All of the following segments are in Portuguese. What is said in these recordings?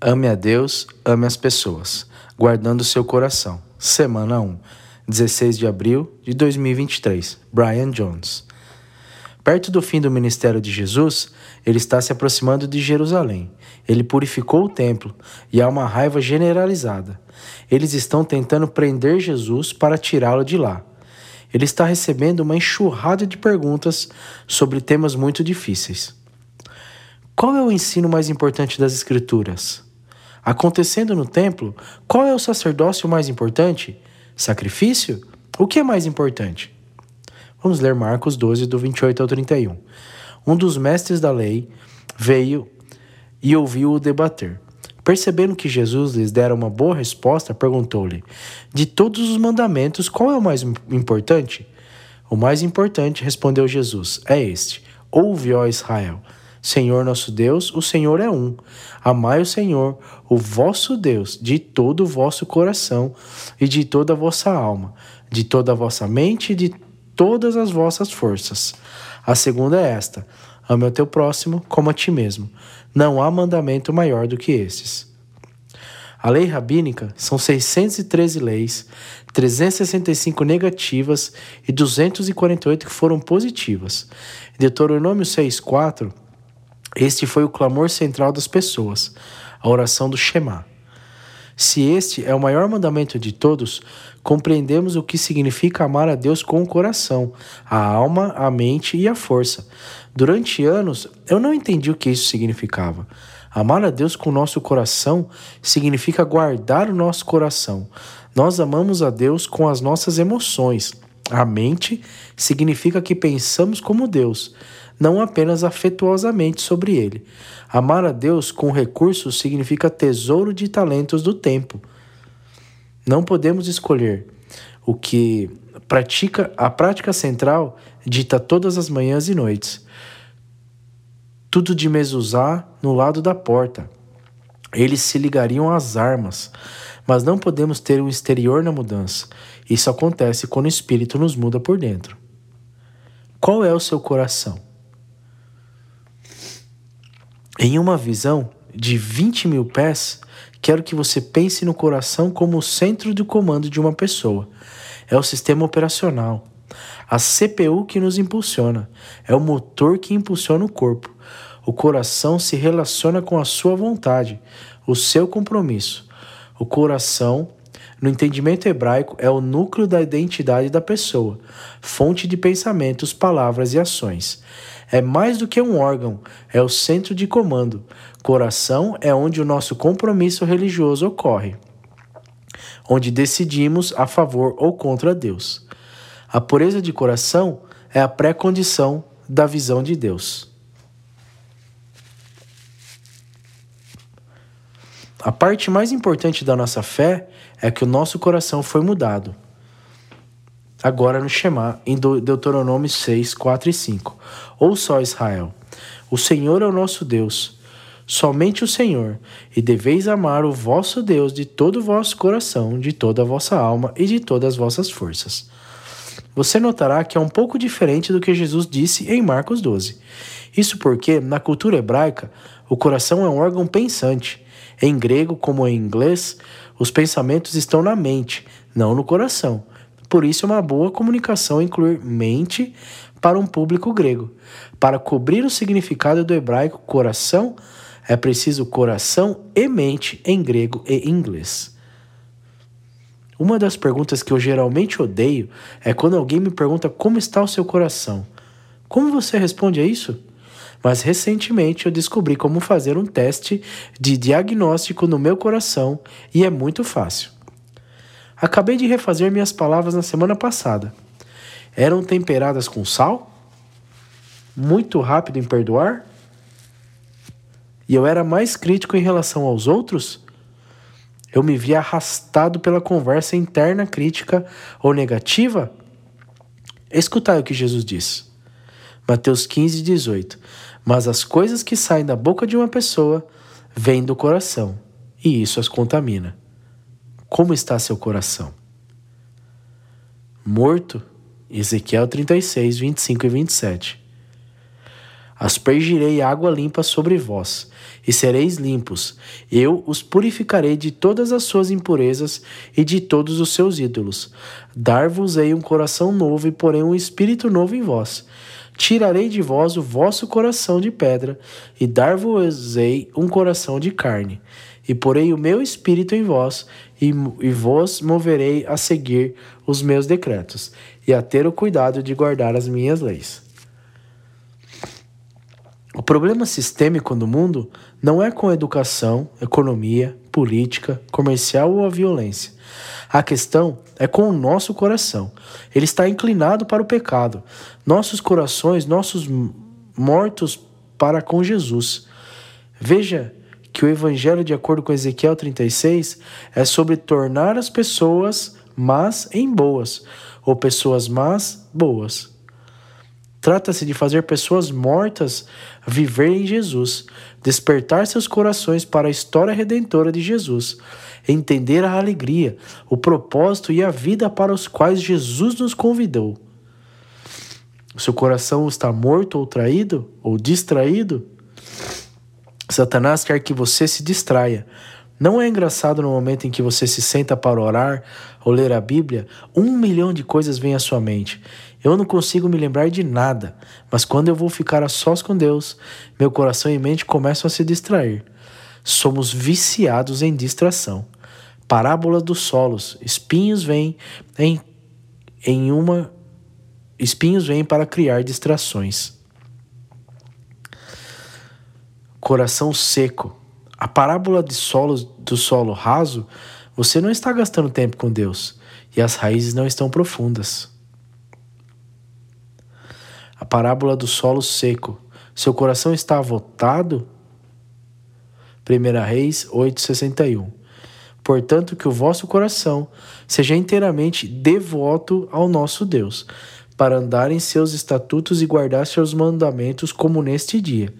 Ame a Deus, ame as pessoas, guardando seu coração. Semana 1, 16 de abril de 2023. Brian Jones. Perto do fim do ministério de Jesus, ele está se aproximando de Jerusalém. Ele purificou o templo e há uma raiva generalizada. Eles estão tentando prender Jesus para tirá-lo de lá. Ele está recebendo uma enxurrada de perguntas sobre temas muito difíceis. Qual é o ensino mais importante das Escrituras? Acontecendo no templo, qual é o sacerdócio mais importante? Sacrifício? O que é mais importante? Vamos ler Marcos 12, do 28 ao 31. Um dos mestres da lei veio e ouviu-o debater. Percebendo que Jesus lhes dera uma boa resposta, perguntou-lhe: De todos os mandamentos, qual é o mais importante? O mais importante, respondeu Jesus, é este: Ouve, ó Israel. Senhor nosso Deus, o Senhor é um. Amai o Senhor, o vosso Deus, de todo o vosso coração e de toda a vossa alma, de toda a vossa mente e de todas as vossas forças. A segunda é esta: ame o teu próximo como a ti mesmo. Não há mandamento maior do que esses. A lei rabínica são 613 leis, 365 negativas e 248 que foram positivas. Deuteronômio 6,4 este foi o clamor central das pessoas, a oração do Shema. Se este é o maior mandamento de todos, compreendemos o que significa amar a Deus com o coração, a alma, a mente e a força. Durante anos, eu não entendi o que isso significava. Amar a Deus com o nosso coração significa guardar o nosso coração. Nós amamos a Deus com as nossas emoções. A mente significa que pensamos como Deus não apenas afetuosamente sobre ele. Amar a Deus com recursos significa tesouro de talentos do tempo. Não podemos escolher o que pratica a prática central dita todas as manhãs e noites. Tudo de mezuzá no lado da porta. Eles se ligariam às armas, mas não podemos ter um exterior na mudança. Isso acontece quando o espírito nos muda por dentro. Qual é o seu coração? Em uma visão de 20 mil pés, quero que você pense no coração como o centro de comando de uma pessoa. É o sistema operacional, a CPU que nos impulsiona, é o motor que impulsiona o corpo. O coração se relaciona com a sua vontade, o seu compromisso. O coração, no entendimento hebraico, é o núcleo da identidade da pessoa, fonte de pensamentos, palavras e ações. É mais do que um órgão, é o centro de comando. Coração é onde o nosso compromisso religioso ocorre, onde decidimos a favor ou contra Deus. A pureza de coração é a pré-condição da visão de Deus. A parte mais importante da nossa fé é que o nosso coração foi mudado agora no Shema, em Deuteronômio 6, 4 e 5. Ou só Israel, o Senhor é o nosso Deus, somente o Senhor, e deveis amar o vosso Deus de todo o vosso coração, de toda a vossa alma e de todas as vossas forças. Você notará que é um pouco diferente do que Jesus disse em Marcos 12. Isso porque, na cultura hebraica, o coração é um órgão pensante. Em grego, como em inglês, os pensamentos estão na mente, não no coração. Por isso, é uma boa comunicação incluir mente para um público grego. Para cobrir o significado do hebraico coração, é preciso coração e mente em grego e inglês. Uma das perguntas que eu geralmente odeio é quando alguém me pergunta como está o seu coração. Como você responde a isso? Mas recentemente eu descobri como fazer um teste de diagnóstico no meu coração e é muito fácil. Acabei de refazer minhas palavras na semana passada. Eram temperadas com sal? Muito rápido em perdoar? E eu era mais crítico em relação aos outros? Eu me via arrastado pela conversa interna crítica ou negativa? Escutai o que Jesus diz. Mateus 15, 18. Mas as coisas que saem da boca de uma pessoa vêm do coração, e isso as contamina. Como está seu coração? Morto? Ezequiel 36, 25 e 27. Aspergirei água limpa sobre vós, e sereis limpos. Eu os purificarei de todas as suas impurezas e de todos os seus ídolos. Dar-vos-ei um coração novo e porém um espírito novo em vós. Tirarei de vós o vosso coração de pedra e dar-vos-ei um coração de carne. E porei o meu espírito em vós e, e vos moverei a seguir os meus decretos e a ter o cuidado de guardar as minhas leis. O problema sistêmico do mundo não é com educação, economia, política, comercial ou a violência. A questão é com o nosso coração. Ele está inclinado para o pecado. Nossos corações, nossos mortos para com Jesus. Veja que o evangelho, de acordo com Ezequiel 36, é sobre tornar as pessoas más em boas, ou pessoas más boas. Trata-se de fazer pessoas mortas viver em Jesus, despertar seus corações para a história redentora de Jesus, entender a alegria, o propósito e a vida para os quais Jesus nos convidou. Seu coração está morto ou traído ou distraído? Satanás quer que você se distraia. Não é engraçado no momento em que você se senta para orar ou ler a Bíblia, um milhão de coisas vêm à sua mente eu não consigo me lembrar de nada, mas quando eu vou ficar a sós com Deus, meu coração e mente começam a se distrair. Somos viciados em distração. Parábola dos solos. Espinhos vêm em, em uma espinhos vêm para criar distrações. Coração seco. A parábola de solos do solo raso, você não está gastando tempo com Deus e as raízes não estão profundas a parábola do solo seco. Seu coração está avotado? 1 Reis 8,61 Portanto, que o vosso coração seja inteiramente devoto ao nosso Deus, para andar em seus estatutos e guardar seus mandamentos como neste dia.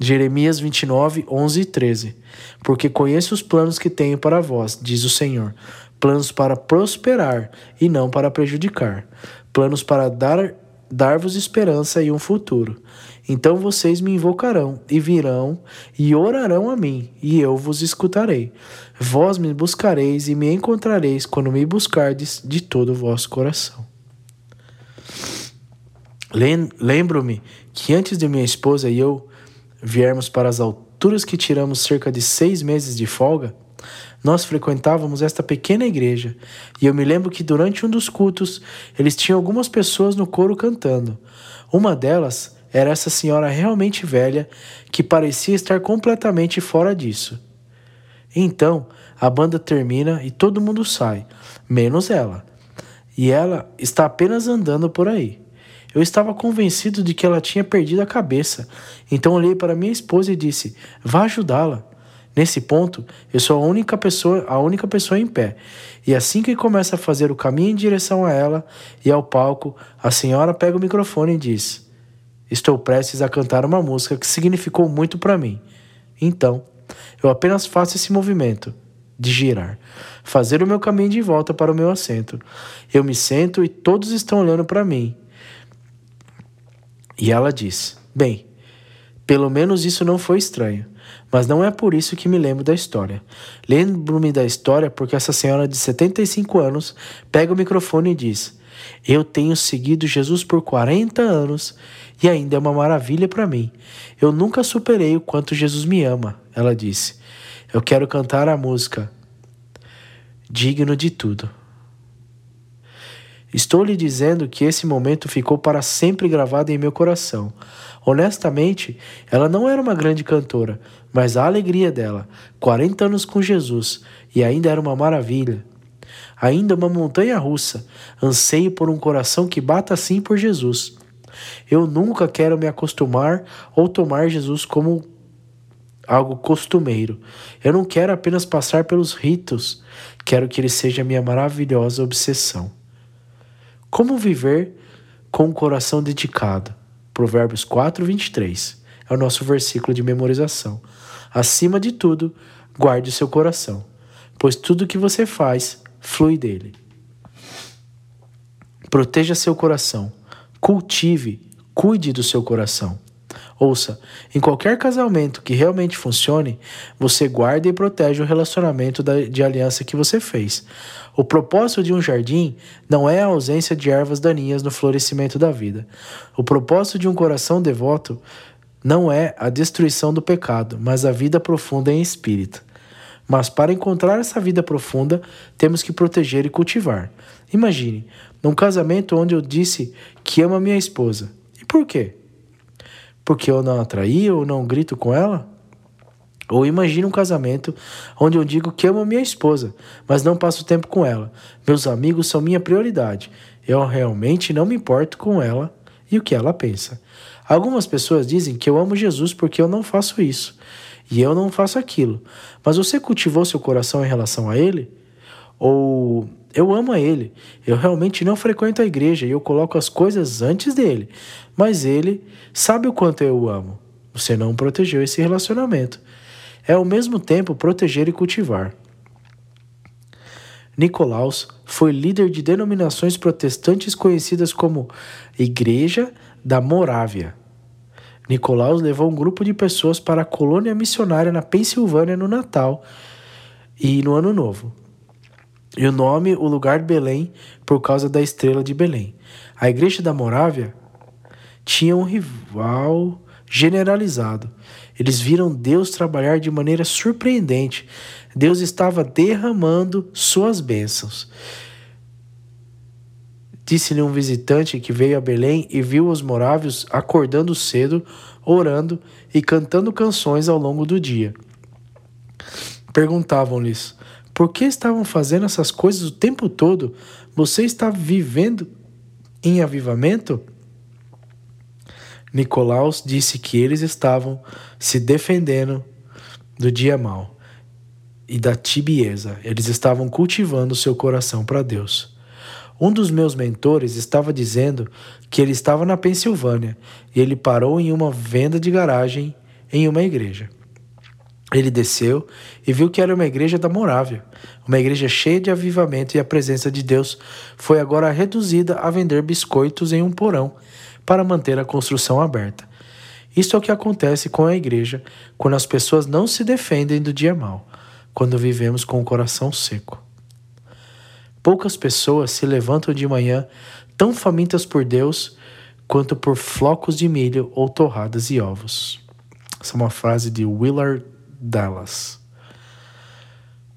Jeremias 29, 11 e 13 Porque conheço os planos que tenho para vós, diz o Senhor, planos para prosperar e não para prejudicar, planos para dar dar-vos esperança e um futuro. Então vocês me invocarão e virão e orarão a mim, e eu vos escutarei. Vós me buscareis e me encontrareis quando me buscardes de todo o vosso coração. Lembro-me que antes de minha esposa e eu viermos para as alturas que tiramos cerca de seis meses de folga, nós frequentávamos esta pequena igreja e eu me lembro que durante um dos cultos eles tinham algumas pessoas no coro cantando. Uma delas era essa senhora realmente velha que parecia estar completamente fora disso. Então a banda termina e todo mundo sai, menos ela. E ela está apenas andando por aí. Eu estava convencido de que ela tinha perdido a cabeça, então olhei para minha esposa e disse: Vá ajudá-la. Nesse ponto, eu sou a única pessoa, a única pessoa em pé. E assim que começa a fazer o caminho em direção a ela e ao palco, a senhora pega o microfone e diz: Estou prestes a cantar uma música que significou muito para mim. Então, eu apenas faço esse movimento de girar, fazer o meu caminho de volta para o meu assento. Eu me sento e todos estão olhando para mim. E ela diz: Bem, pelo menos isso não foi estranho. Mas não é por isso que me lembro da história. Lembro-me da história porque essa senhora de 75 anos pega o microfone e diz: Eu tenho seguido Jesus por 40 anos e ainda é uma maravilha para mim. Eu nunca superei o quanto Jesus me ama, ela disse. Eu quero cantar a música Digno de Tudo. Estou lhe dizendo que esse momento ficou para sempre gravado em meu coração. Honestamente, ela não era uma grande cantora, mas a alegria dela, 40 anos com Jesus, e ainda era uma maravilha. Ainda uma montanha russa, anseio por um coração que bata assim por Jesus. Eu nunca quero me acostumar ou tomar Jesus como algo costumeiro. Eu não quero apenas passar pelos ritos, quero que ele seja minha maravilhosa obsessão. Como viver com um coração dedicado? Provérbios 4, 23 é o nosso versículo de memorização. Acima de tudo, guarde o seu coração, pois tudo que você faz flui dele. Proteja seu coração, cultive, cuide do seu coração. Ouça, em qualquer casamento que realmente funcione, você guarda e protege o relacionamento de aliança que você fez. O propósito de um jardim não é a ausência de ervas daninhas no florescimento da vida. O propósito de um coração devoto não é a destruição do pecado, mas a vida profunda em espírito. Mas para encontrar essa vida profunda, temos que proteger e cultivar. Imagine, num casamento onde eu disse que amo a minha esposa. E por quê? Porque eu não atraí ou não grito com ela? Ou imagine um casamento onde eu digo que amo minha esposa, mas não passo tempo com ela. Meus amigos são minha prioridade. Eu realmente não me importo com ela e o que ela pensa. Algumas pessoas dizem que eu amo Jesus porque eu não faço isso e eu não faço aquilo. Mas você cultivou seu coração em relação a ele? Ou eu amo a ele, eu realmente não frequento a igreja e eu coloco as coisas antes dele, mas ele sabe o quanto eu o amo. Você não protegeu esse relacionamento. É ao mesmo tempo proteger e cultivar. Nicolaus foi líder de denominações protestantes conhecidas como Igreja da Morávia. Nicolaus levou um grupo de pessoas para a colônia missionária na Pensilvânia no Natal e no Ano Novo. E o nome, o lugar Belém, por causa da estrela de Belém. A igreja da Morávia tinha um rival generalizado. Eles viram Deus trabalhar de maneira surpreendente. Deus estava derramando suas bênçãos. Disse-lhe um visitante que veio a Belém e viu os morávios acordando cedo, orando e cantando canções ao longo do dia. Perguntavam-lhes: Por que estavam fazendo essas coisas o tempo todo? Você está vivendo em avivamento? Nicolaus disse que eles estavam se defendendo do dia mau e da tibieza. Eles estavam cultivando seu coração para Deus. Um dos meus mentores estava dizendo que ele estava na Pensilvânia e ele parou em uma venda de garagem em uma igreja. Ele desceu e viu que era uma igreja da Morávia, uma igreja cheia de avivamento e a presença de Deus foi agora reduzida a vender biscoitos em um porão para manter a construção aberta. Isso é o que acontece com a igreja quando as pessoas não se defendem do dia mau, quando vivemos com o coração seco. Poucas pessoas se levantam de manhã tão famintas por Deus quanto por flocos de milho ou torradas e ovos. Essa é uma frase de Willard Dallas.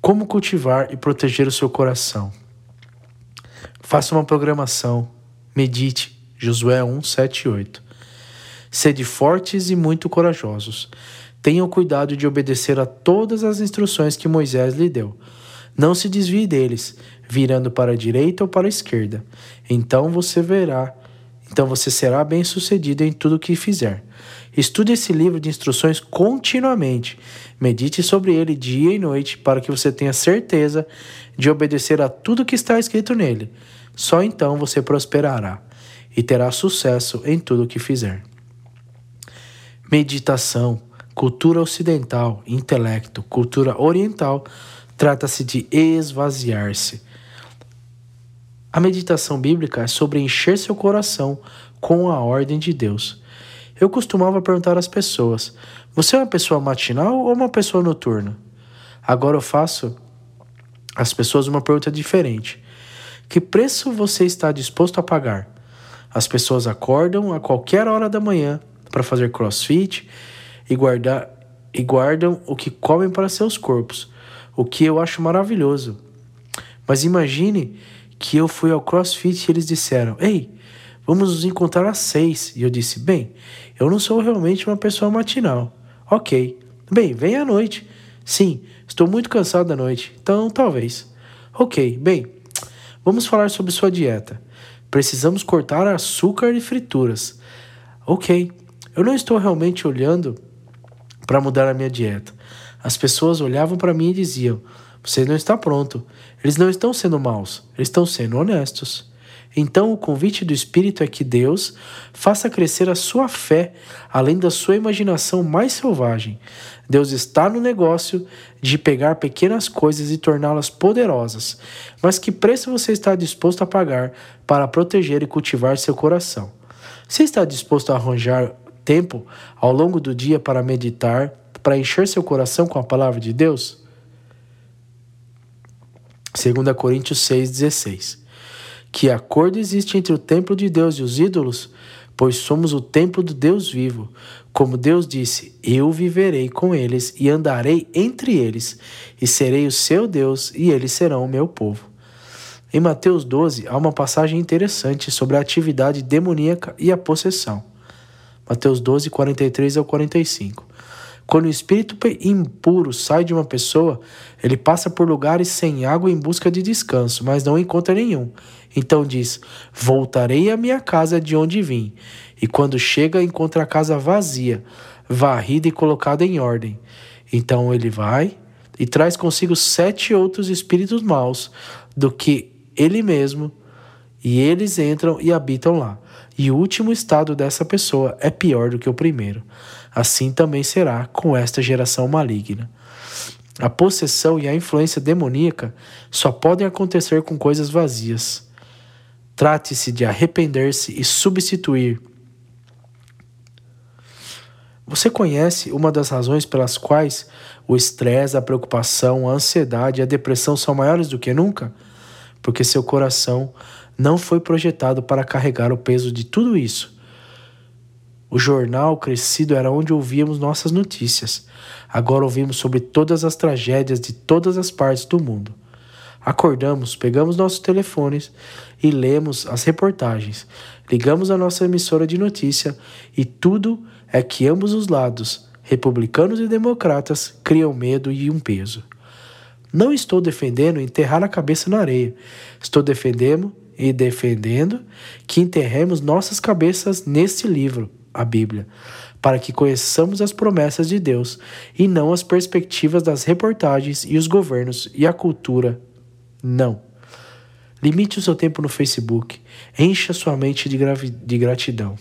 Como cultivar e proteger o seu coração? Faça uma programação. Medite. Josué 1, 7 e 8. Sede fortes e muito corajosos. Tenham cuidado de obedecer a todas as instruções que Moisés lhe deu. Não se desvie deles, virando para a direita ou para a esquerda. Então você verá, então você será bem-sucedido em tudo o que fizer. Estude esse livro de instruções continuamente. Medite sobre ele dia e noite para que você tenha certeza de obedecer a tudo que está escrito nele. Só então você prosperará e terá sucesso em tudo o que fizer. Meditação, cultura ocidental, intelecto, cultura oriental, trata-se de esvaziar-se. A meditação bíblica é sobre encher seu coração com a ordem de Deus. Eu costumava perguntar às pessoas: Você é uma pessoa matinal ou uma pessoa noturna? Agora eu faço às pessoas uma pergunta diferente: Que preço você está disposto a pagar? As pessoas acordam a qualquer hora da manhã para fazer crossfit e, e guardam o que comem para seus corpos, o que eu acho maravilhoso. Mas imagine que eu fui ao CrossFit e eles disseram: Ei, vamos nos encontrar às seis. E eu disse: Bem, eu não sou realmente uma pessoa matinal. Ok. Bem, vem à noite. Sim, estou muito cansado da noite, então talvez. Ok, bem, vamos falar sobre sua dieta. Precisamos cortar açúcar e frituras. Ok, eu não estou realmente olhando para mudar a minha dieta. As pessoas olhavam para mim e diziam: Você não está pronto. Eles não estão sendo maus, eles estão sendo honestos. Então, o convite do Espírito é que Deus faça crescer a sua fé além da sua imaginação mais selvagem. Deus está no negócio de pegar pequenas coisas e torná-las poderosas. Mas que preço você está disposto a pagar para proteger e cultivar seu coração? Você está disposto a arranjar tempo ao longo do dia para meditar, para encher seu coração com a palavra de Deus? 2 Coríntios 6,16 Que acordo existe entre o templo de Deus e os ídolos? Pois somos o templo do Deus vivo. Como Deus disse: Eu viverei com eles e andarei entre eles, e serei o seu Deus, e eles serão o meu povo. Em Mateus 12, há uma passagem interessante sobre a atividade demoníaca e a possessão. Mateus 12, 43 ao 45. Quando o espírito impuro sai de uma pessoa, ele passa por lugares sem água em busca de descanso, mas não encontra nenhum. Então diz: Voltarei à minha casa de onde vim. E quando chega, encontra a casa vazia, varrida e colocada em ordem. Então ele vai e traz consigo sete outros espíritos maus do que ele mesmo, e eles entram e habitam lá. E o último estado dessa pessoa é pior do que o primeiro. Assim também será com esta geração maligna. A possessão e a influência demoníaca só podem acontecer com coisas vazias. Trate-se de arrepender-se e substituir. Você conhece uma das razões pelas quais o estresse, a preocupação, a ansiedade e a depressão são maiores do que nunca? Porque seu coração não foi projetado para carregar o peso de tudo isso. O jornal crescido era onde ouvíamos nossas notícias. Agora ouvimos sobre todas as tragédias de todas as partes do mundo. Acordamos, pegamos nossos telefones e lemos as reportagens. Ligamos a nossa emissora de notícia e tudo é que ambos os lados, republicanos e democratas, criam medo e um peso. Não estou defendendo enterrar a cabeça na areia. Estou defendendo e defendendo que enterremos nossas cabeças neste livro, a Bíblia, para que conheçamos as promessas de Deus e não as perspectivas das reportagens e os governos e a cultura. Não. Limite o seu tempo no Facebook. Encha sua mente de, de gratidão.